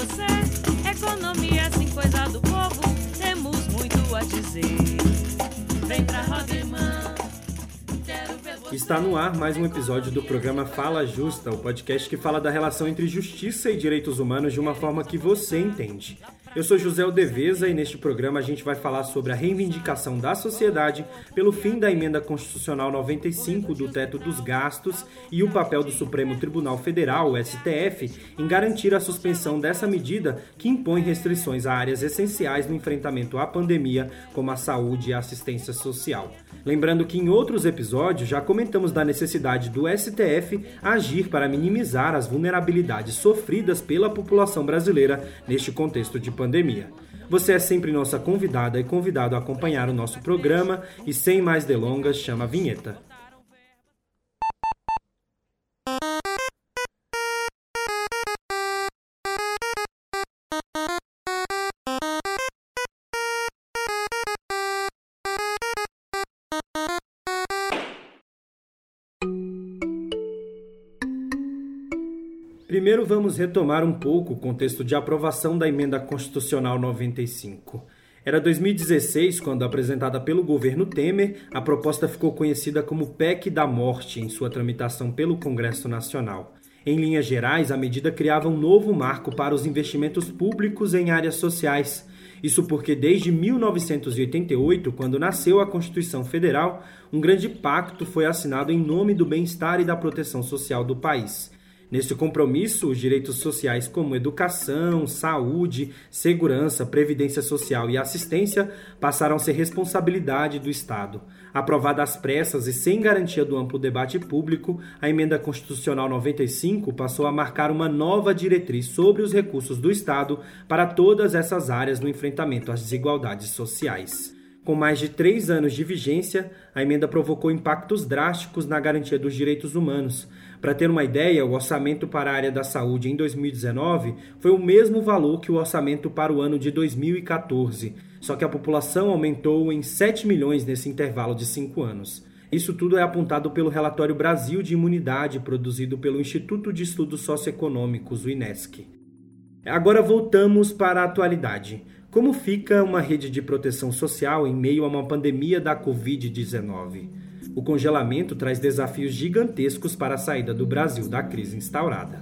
você. Economia assim, coisa do povo, temos muito a dizer. Vem pra. Está no ar mais um episódio do programa Fala Justa, o podcast que fala da relação entre justiça e direitos humanos de uma forma que você entende. Eu sou José Aldeveza e neste programa a gente vai falar sobre a reivindicação da sociedade pelo fim da emenda constitucional 95 do teto dos gastos e o papel do Supremo Tribunal Federal, o STF, em garantir a suspensão dessa medida que impõe restrições a áreas essenciais no enfrentamento à pandemia, como a saúde e a assistência social. Lembrando que em outros episódios já comentamos da necessidade do STF agir para minimizar as vulnerabilidades sofridas pela população brasileira neste contexto de pandemia. Você é sempre nossa convidada e convidado a acompanhar o nosso programa e sem mais delongas, chama a vinheta. Primeiro vamos retomar um pouco o contexto de aprovação da emenda constitucional 95. Era 2016 quando, apresentada pelo governo Temer, a proposta ficou conhecida como PEC da Morte em sua tramitação pelo Congresso Nacional. Em linhas gerais, a medida criava um novo marco para os investimentos públicos em áreas sociais. Isso porque, desde 1988, quando nasceu a Constituição Federal, um grande pacto foi assinado em nome do bem-estar e da proteção social do país. Nesse compromisso, os direitos sociais como educação, saúde, segurança, previdência social e assistência passaram a ser responsabilidade do Estado. Aprovada às pressas e sem garantia do amplo debate público, a emenda constitucional 95 passou a marcar uma nova diretriz sobre os recursos do Estado para todas essas áreas no enfrentamento às desigualdades sociais. Com mais de três anos de vigência, a emenda provocou impactos drásticos na garantia dos direitos humanos. Para ter uma ideia, o orçamento para a área da saúde em 2019 foi o mesmo valor que o orçamento para o ano de 2014, só que a população aumentou em 7 milhões nesse intervalo de cinco anos. Isso tudo é apontado pelo relatório Brasil de Imunidade, produzido pelo Instituto de Estudos Socioeconômicos, o INESC. Agora voltamos para a atualidade. Como fica uma rede de proteção social em meio a uma pandemia da Covid-19? O congelamento traz desafios gigantescos para a saída do Brasil da crise instaurada.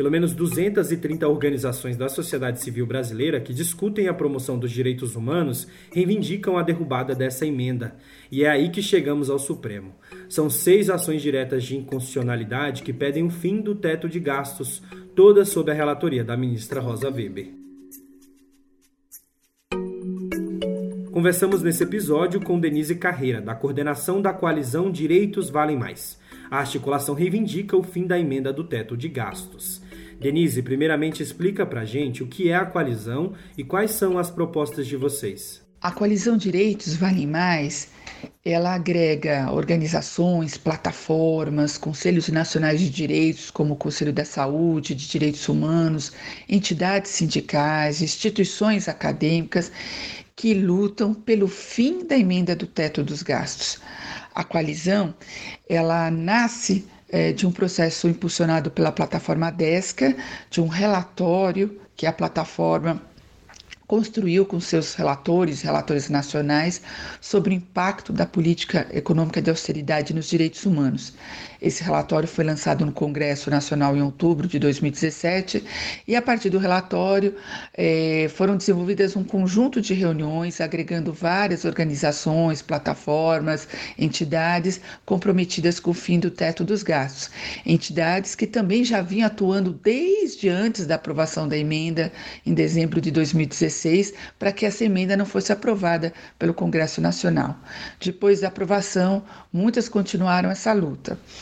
Pelo menos 230 organizações da sociedade civil brasileira que discutem a promoção dos direitos humanos reivindicam a derrubada dessa emenda. E é aí que chegamos ao Supremo. São seis ações diretas de inconstitucionalidade que pedem o fim do teto de gastos, todas sob a relatoria da ministra Rosa Weber. Conversamos nesse episódio com Denise Carreira, da coordenação da coalizão Direitos Valem Mais. A articulação reivindica o fim da emenda do teto de gastos. Denise, primeiramente explica pra gente o que é a coalizão e quais são as propostas de vocês. A coalizão Direitos Valem Mais, ela agrega organizações, plataformas, conselhos nacionais de direitos, como o Conselho da Saúde, de Direitos Humanos, entidades sindicais, instituições acadêmicas que lutam pelo fim da emenda do teto dos gastos. A coalizão, ela nasce é, de um processo impulsionado pela plataforma Desca, de um relatório que a plataforma construiu com seus relatores, relatores nacionais, sobre o impacto da política econômica de austeridade nos direitos humanos. Esse relatório foi lançado no Congresso Nacional em outubro de 2017 e, a partir do relatório, eh, foram desenvolvidas um conjunto de reuniões agregando várias organizações, plataformas, entidades comprometidas com o fim do teto dos gastos. Entidades que também já vinham atuando desde antes da aprovação da emenda, em dezembro de 2016 para que essa emenda não fosse aprovada pelo Congresso Nacional. Depois da aprovação, muitas continuaram essa luta.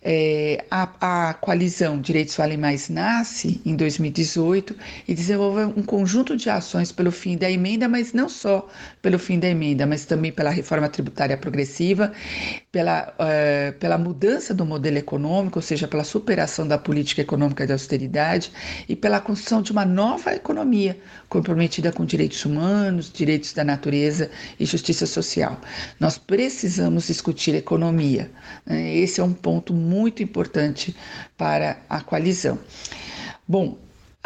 É, a, a, coalizão Direitos Valem Mais nasce em 2018 e desenvolve um conjunto de ações pelo fim da emenda, mas não só pelo fim da emenda, mas também pela reforma tributária progressiva, pela, uh, pela mudança do modelo econômico, ou seja, pela superação da política econômica de austeridade e pela construção de uma nova economia comprometida com direitos humanos, direitos da natureza e justiça social. Nós precisamos discutir economia. Né? Esse é um ponto muito muito importante para a coalizão. Bom,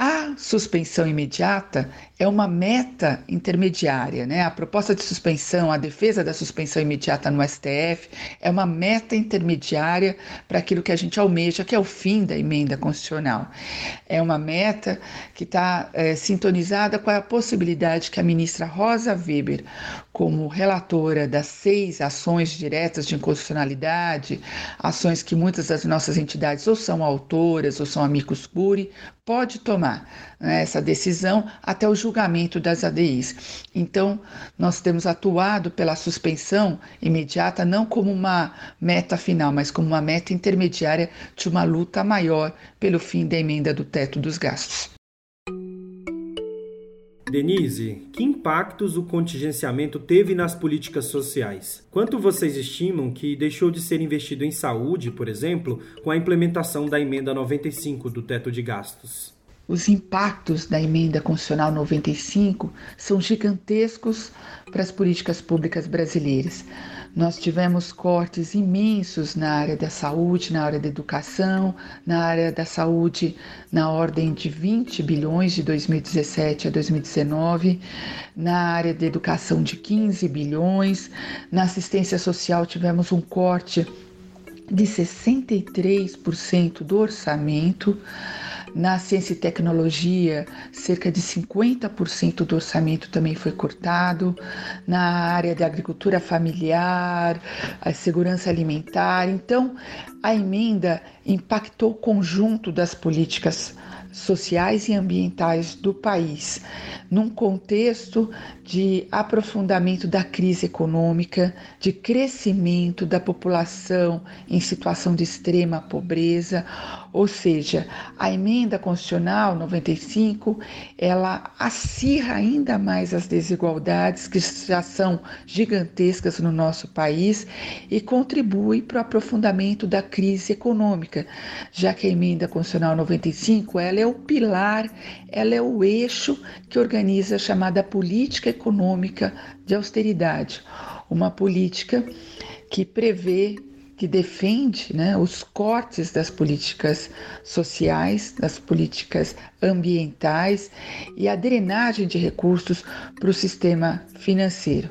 a suspensão imediata é uma meta intermediária, né? A proposta de suspensão, a defesa da suspensão imediata no STF é uma meta intermediária para aquilo que a gente almeja, que é o fim da emenda constitucional. É uma meta que está é, sintonizada com a possibilidade que a ministra Rosa Weber, como relatora das seis ações diretas de inconstitucionalidade, ações que muitas das nossas entidades ou são autoras ou são amicus curi, pode tomar né, essa decisão até o julgamento das ADIs. Então, nós temos atuado pela suspensão imediata não como uma meta final, mas como uma meta intermediária de uma luta maior pelo fim da emenda do teto dos gastos. Denise, que impactos o contingenciamento teve nas políticas sociais? Quanto vocês estimam que deixou de ser investido em saúde, por exemplo, com a implementação da emenda 95 do teto de gastos? Os impactos da emenda constitucional 95 são gigantescos para as políticas públicas brasileiras. Nós tivemos cortes imensos na área da saúde, na área da educação, na área da saúde na ordem de 20 bilhões de 2017 a 2019, na área da educação de 15 bilhões, na assistência social tivemos um corte de 63% do orçamento. Na ciência e tecnologia, cerca de 50% do orçamento também foi cortado. Na área da agricultura familiar, a segurança alimentar. Então, a emenda impactou o conjunto das políticas sociais e ambientais do país, num contexto de aprofundamento da crise econômica, de crescimento da população em situação de extrema pobreza, ou seja, a emenda constitucional 95, ela acirra ainda mais as desigualdades que já são gigantescas no nosso país e contribui para o aprofundamento da crise econômica, já que a emenda constitucional 95, ela é o pilar, ela é o eixo que organiza a chamada política econômica de austeridade, uma política que prevê que defende né, os cortes das políticas sociais, das políticas ambientais e a drenagem de recursos para o sistema financeiro.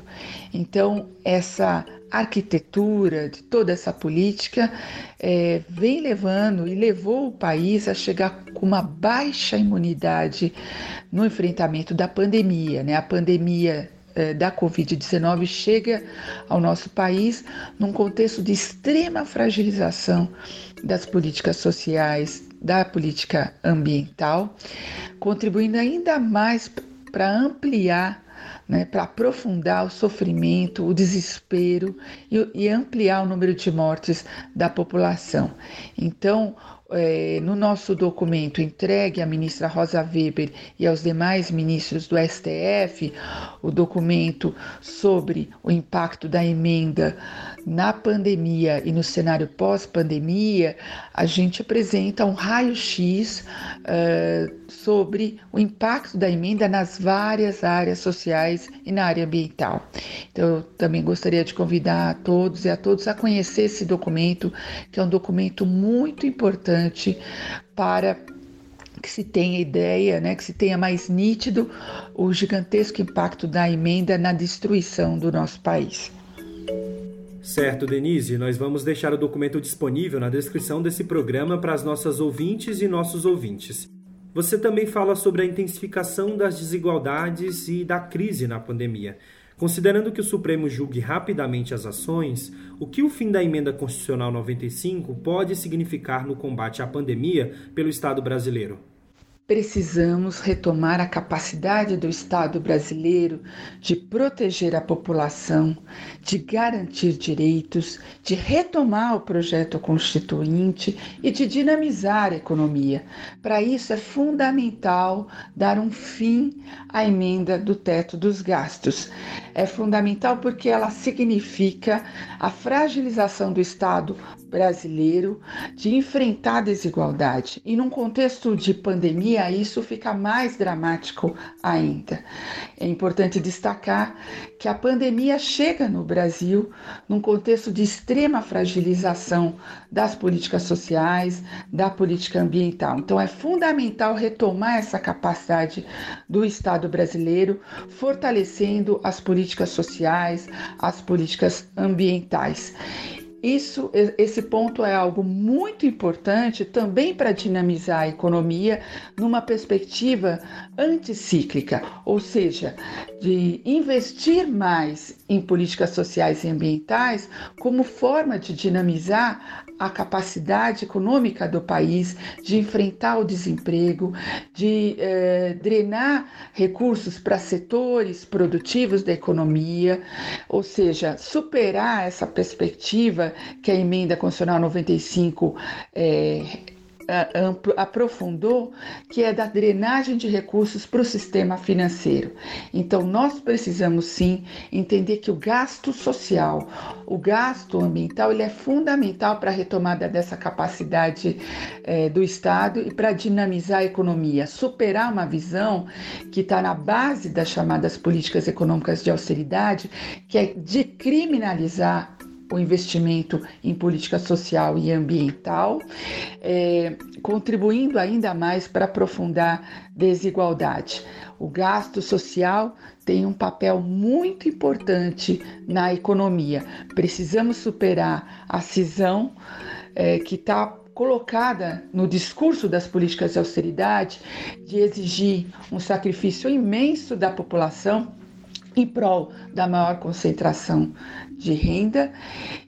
Então, essa arquitetura de toda essa política é, vem levando e levou o país a chegar com uma baixa imunidade no enfrentamento da pandemia. Né? A pandemia da Covid-19 chega ao nosso país num contexto de extrema fragilização das políticas sociais, da política ambiental, contribuindo ainda mais para ampliar, né, para aprofundar o sofrimento, o desespero e, e ampliar o número de mortes da população. Então, é, no nosso documento entregue à ministra Rosa Weber e aos demais ministros do STF, o documento sobre o impacto da emenda na pandemia e no cenário pós-pandemia, a gente apresenta um raio-x uh, sobre o impacto da emenda nas várias áreas sociais e na área ambiental. Então, eu também gostaria de convidar a todos e a todos a conhecer esse documento, que é um documento muito importante para que se tenha ideia, né, que se tenha mais nítido o gigantesco impacto da emenda na destruição do nosso país. Certo, Denise, nós vamos deixar o documento disponível na descrição desse programa para as nossas ouvintes e nossos ouvintes. Você também fala sobre a intensificação das desigualdades e da crise na pandemia. Considerando que o Supremo julgue rapidamente as ações, o que o fim da emenda constitucional 95 pode significar no combate à pandemia pelo Estado brasileiro? Precisamos retomar a capacidade do Estado brasileiro de proteger a população, de garantir direitos, de retomar o projeto constituinte e de dinamizar a economia. Para isso é fundamental dar um fim à emenda do teto dos gastos. É fundamental porque ela significa a fragilização do Estado brasileiro de enfrentar a desigualdade. E num contexto de pandemia, isso fica mais dramático ainda. É importante destacar que a pandemia chega no Brasil num contexto de extrema fragilização das políticas sociais, da política ambiental. Então, é fundamental retomar essa capacidade do Estado brasileiro, fortalecendo as políticas sociais, as políticas ambientais. Isso, esse ponto é algo muito importante também para dinamizar a economia numa perspectiva anticíclica, ou seja, de investir mais em políticas sociais e ambientais como forma de dinamizar a capacidade econômica do país de enfrentar o desemprego, de eh, drenar recursos para setores produtivos da economia, ou seja, superar essa perspectiva que a emenda constitucional 95 eh, aprofundou, que é da drenagem de recursos para o sistema financeiro. Então, nós precisamos sim entender que o gasto social, o gasto ambiental, ele é fundamental para a retomada dessa capacidade é, do Estado e para dinamizar a economia, superar uma visão que está na base das chamadas políticas econômicas de austeridade, que é de criminalizar o investimento em política social e ambiental, é, contribuindo ainda mais para aprofundar desigualdade. O gasto social tem um papel muito importante na economia. Precisamos superar a cisão é, que está colocada no discurso das políticas de austeridade de exigir um sacrifício imenso da população em prol da maior concentração de renda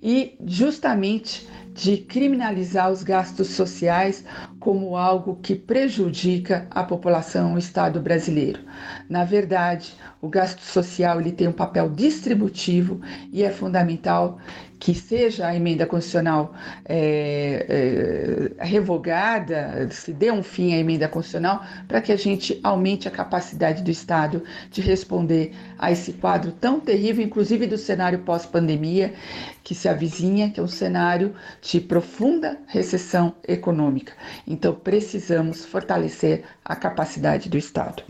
e justamente de criminalizar os gastos sociais como algo que prejudica a população, o Estado brasileiro. Na verdade, o gasto social ele tem um papel distributivo e é fundamental que seja a emenda constitucional é, é, revogada, se dê um fim à emenda constitucional, para que a gente aumente a capacidade do Estado de responder a esse quadro tão terrível, inclusive do cenário pós-pandemia que se avizinha, que é um cenário de profunda recessão econômica. Então, precisamos fortalecer a capacidade do Estado.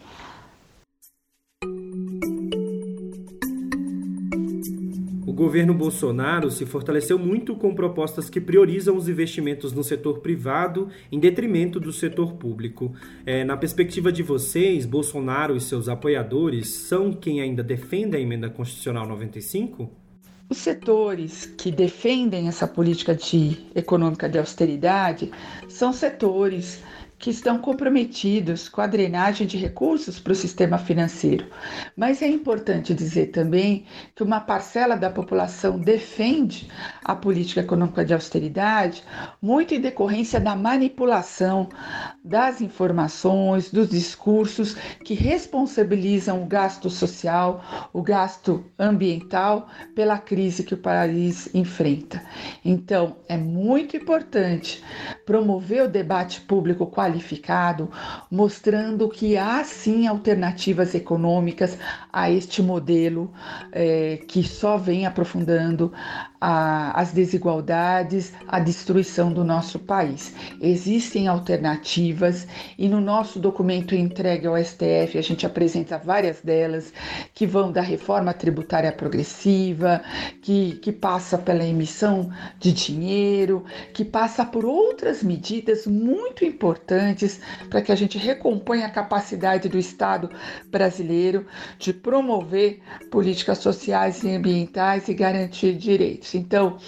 O governo Bolsonaro se fortaleceu muito com propostas que priorizam os investimentos no setor privado em detrimento do setor público. É, na perspectiva de vocês, Bolsonaro e seus apoiadores são quem ainda defende a emenda constitucional 95? Os setores que defendem essa política de econômica de austeridade são setores que estão comprometidos com a drenagem de recursos para o sistema financeiro. Mas é importante dizer também que uma parcela da população defende a política econômica de austeridade muito em decorrência da manipulação das informações, dos discursos que responsabilizam o gasto social, o gasto ambiental pela crise que o país enfrenta. Então, é muito importante promover o debate público qualificado qualificado, mostrando que há sim alternativas econômicas a este modelo é, que só vem aprofundando a, as desigualdades, a destruição do nosso país. Existem alternativas e no nosso documento entregue ao STF a gente apresenta várias delas que vão da reforma tributária progressiva, que, que passa pela emissão de dinheiro, que passa por outras medidas muito importantes para que a gente recomponha a capacidade do Estado brasileiro de promover políticas sociais e ambientais e garantir direitos. Então,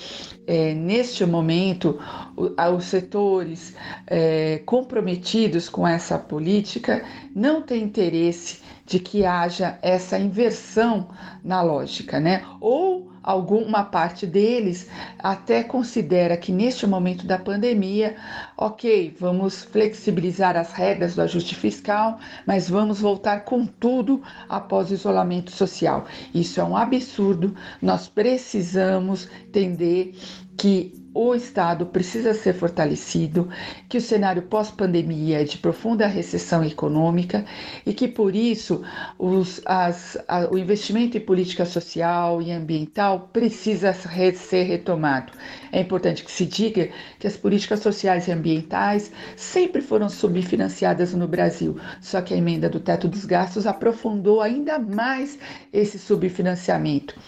é, neste momento, os setores é, comprometidos com essa política não têm interesse de que haja essa inversão na lógica, né? Ou alguma parte deles até considera que neste momento da pandemia, ok, vamos flexibilizar as regras do ajuste fiscal, mas vamos voltar com tudo após o isolamento social. Isso é um absurdo. Nós precisamos entender que o Estado precisa ser fortalecido, que o cenário pós-pandemia é de profunda recessão econômica e que, por isso, os, as, a, o investimento em política social e ambiental precisa ser retomado. É importante que se diga que as políticas sociais e ambientais sempre foram subfinanciadas no Brasil, só que a emenda do teto dos gastos aprofundou ainda mais esse subfinanciamento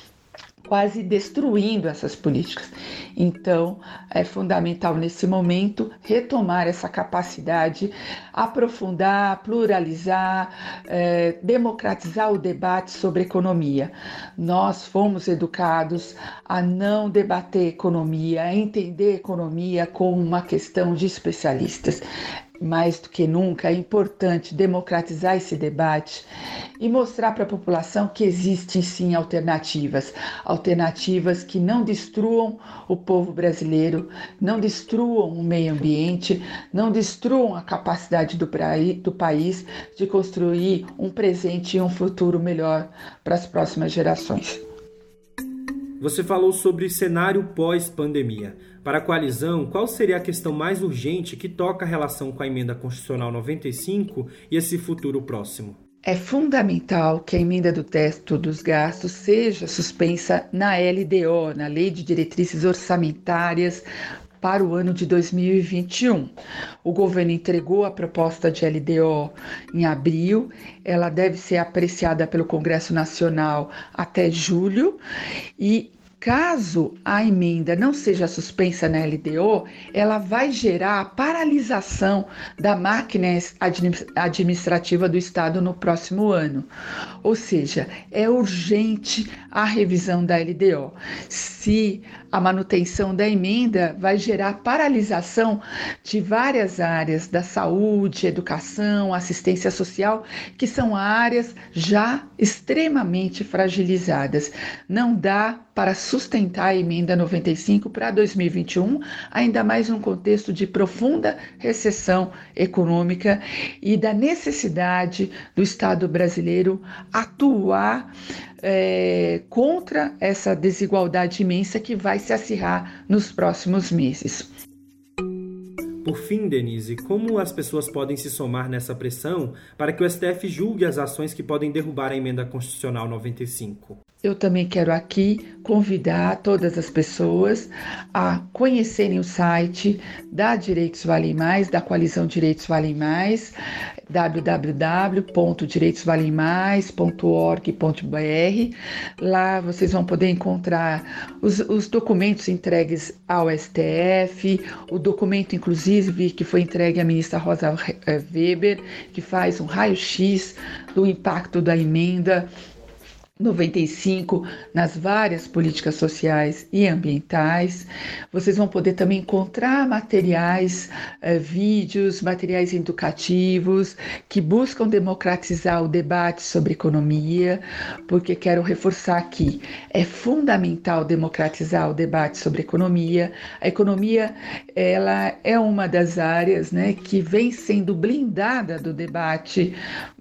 quase destruindo essas políticas. Então, é fundamental nesse momento retomar essa capacidade, aprofundar, pluralizar, é, democratizar o debate sobre economia. Nós fomos educados a não debater economia, a entender economia como uma questão de especialistas mais do que nunca, é importante democratizar esse debate e mostrar para a população que existem sim alternativas, alternativas que não destruam o povo brasileiro, não destruam o meio ambiente, não destruam a capacidade do, do país de construir um presente e um futuro melhor para as próximas gerações. Você falou sobre cenário pós-pandemia. Para a coalizão, qual seria a questão mais urgente que toca a relação com a emenda constitucional 95 e esse futuro próximo? É fundamental que a emenda do teto dos gastos seja suspensa na LDO, na Lei de Diretrizes Orçamentárias para o ano de 2021. O governo entregou a proposta de LDO em abril, ela deve ser apreciada pelo Congresso Nacional até julho e Caso a emenda não seja suspensa na LDO, ela vai gerar a paralisação da máquina administrativa do Estado no próximo ano. Ou seja, é urgente a revisão da LDO. Se a manutenção da emenda vai gerar paralisação de várias áreas da saúde, educação, assistência social, que são áreas já extremamente fragilizadas. Não dá para sustentar a emenda 95 para 2021, ainda mais num contexto de profunda recessão econômica e da necessidade do Estado brasileiro atuar é, contra essa desigualdade imensa que vai se acirrar nos próximos meses. Por fim, Denise, como as pessoas podem se somar nessa pressão para que o STF julgue as ações que podem derrubar a emenda constitucional 95? Eu também quero aqui convidar todas as pessoas a conhecerem o site da Direitos Valem Mais, da Coalizão Direitos Valem Mais, www.direitosvalemais.org.br. Lá vocês vão poder encontrar os, os, documentos entregues ao STF, o documento, inclusive, que foi entregue à ministra Rosa Weber, que faz um raio-x do impacto da emenda 95 nas várias políticas sociais e ambientais. Vocês vão poder também encontrar materiais, eh, vídeos, materiais educativos que buscam democratizar o debate sobre economia, porque quero reforçar aqui, é fundamental democratizar o debate sobre economia. A economia, ela é uma das áreas, né, que vem sendo blindada do debate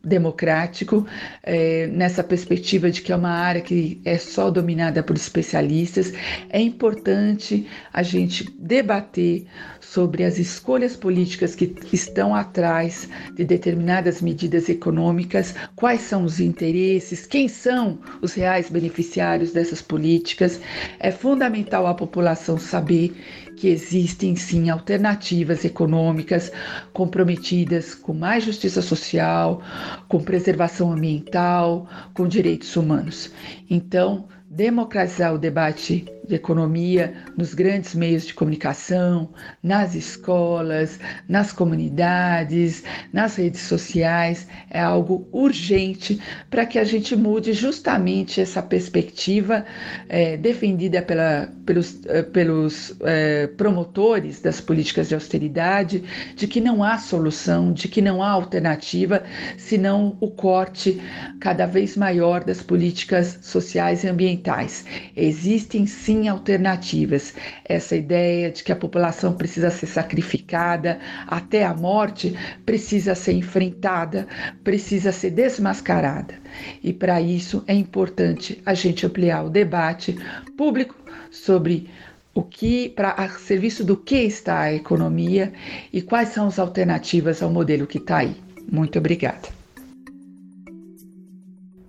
democrático, é, nessa perspectiva de que é uma área que é só dominada por especialistas, é importante a gente debater sobre as escolhas políticas que estão atrás de determinadas medidas econômicas, quais são os interesses, quem são os reais beneficiários dessas políticas. É fundamental a população saber que existem sim alternativas econômicas comprometidas com mais justiça social, com preservação ambiental, com direitos humanos. Então, democratizar o debate de economia nos grandes meios de comunicação, nas escolas, nas comunidades, nas redes sociais, é algo urgente para que a gente mude justamente essa perspectiva é, defendida pela, pelos, é, pelos é, promotores das políticas de austeridade, de que não há solução, de que não há alternativa, senão o corte cada vez maior das políticas sociais e ambientais. Existem sim sim alternativas. Essa ideia de que a população precisa ser sacrificada até a morte precisa ser enfrentada, precisa ser desmascarada. E para isso é importante a gente ampliar o debate público sobre o que para a serviço do que está a economia e quais são as alternativas ao modelo que está aí. Muito obrigada.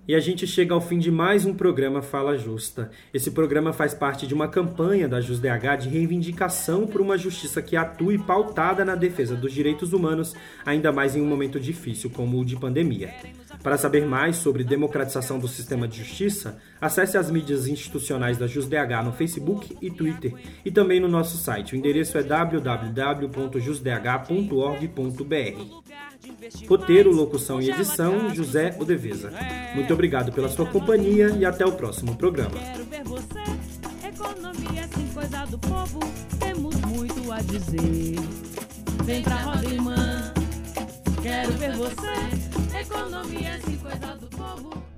E a gente chega ao fim de mais um programa Fala Justa. Esse programa faz parte de uma campanha da JusDH de reivindicação por uma justiça que atue pautada na defesa dos direitos humanos, ainda mais em um momento difícil como o de pandemia. Para saber mais sobre democratização do sistema de justiça, acesse as mídias institucionais da JusDH no Facebook e Twitter e também no nosso site. O endereço é www.jusdh.org.br. Roteiro, locução e edição, José Odeveza. Muito obrigado pela sua companhia e até o próximo programa. Quero ver você, economia coisa do povo, temos muito a dizer. Vem pra quero ver você, economia coisa do povo.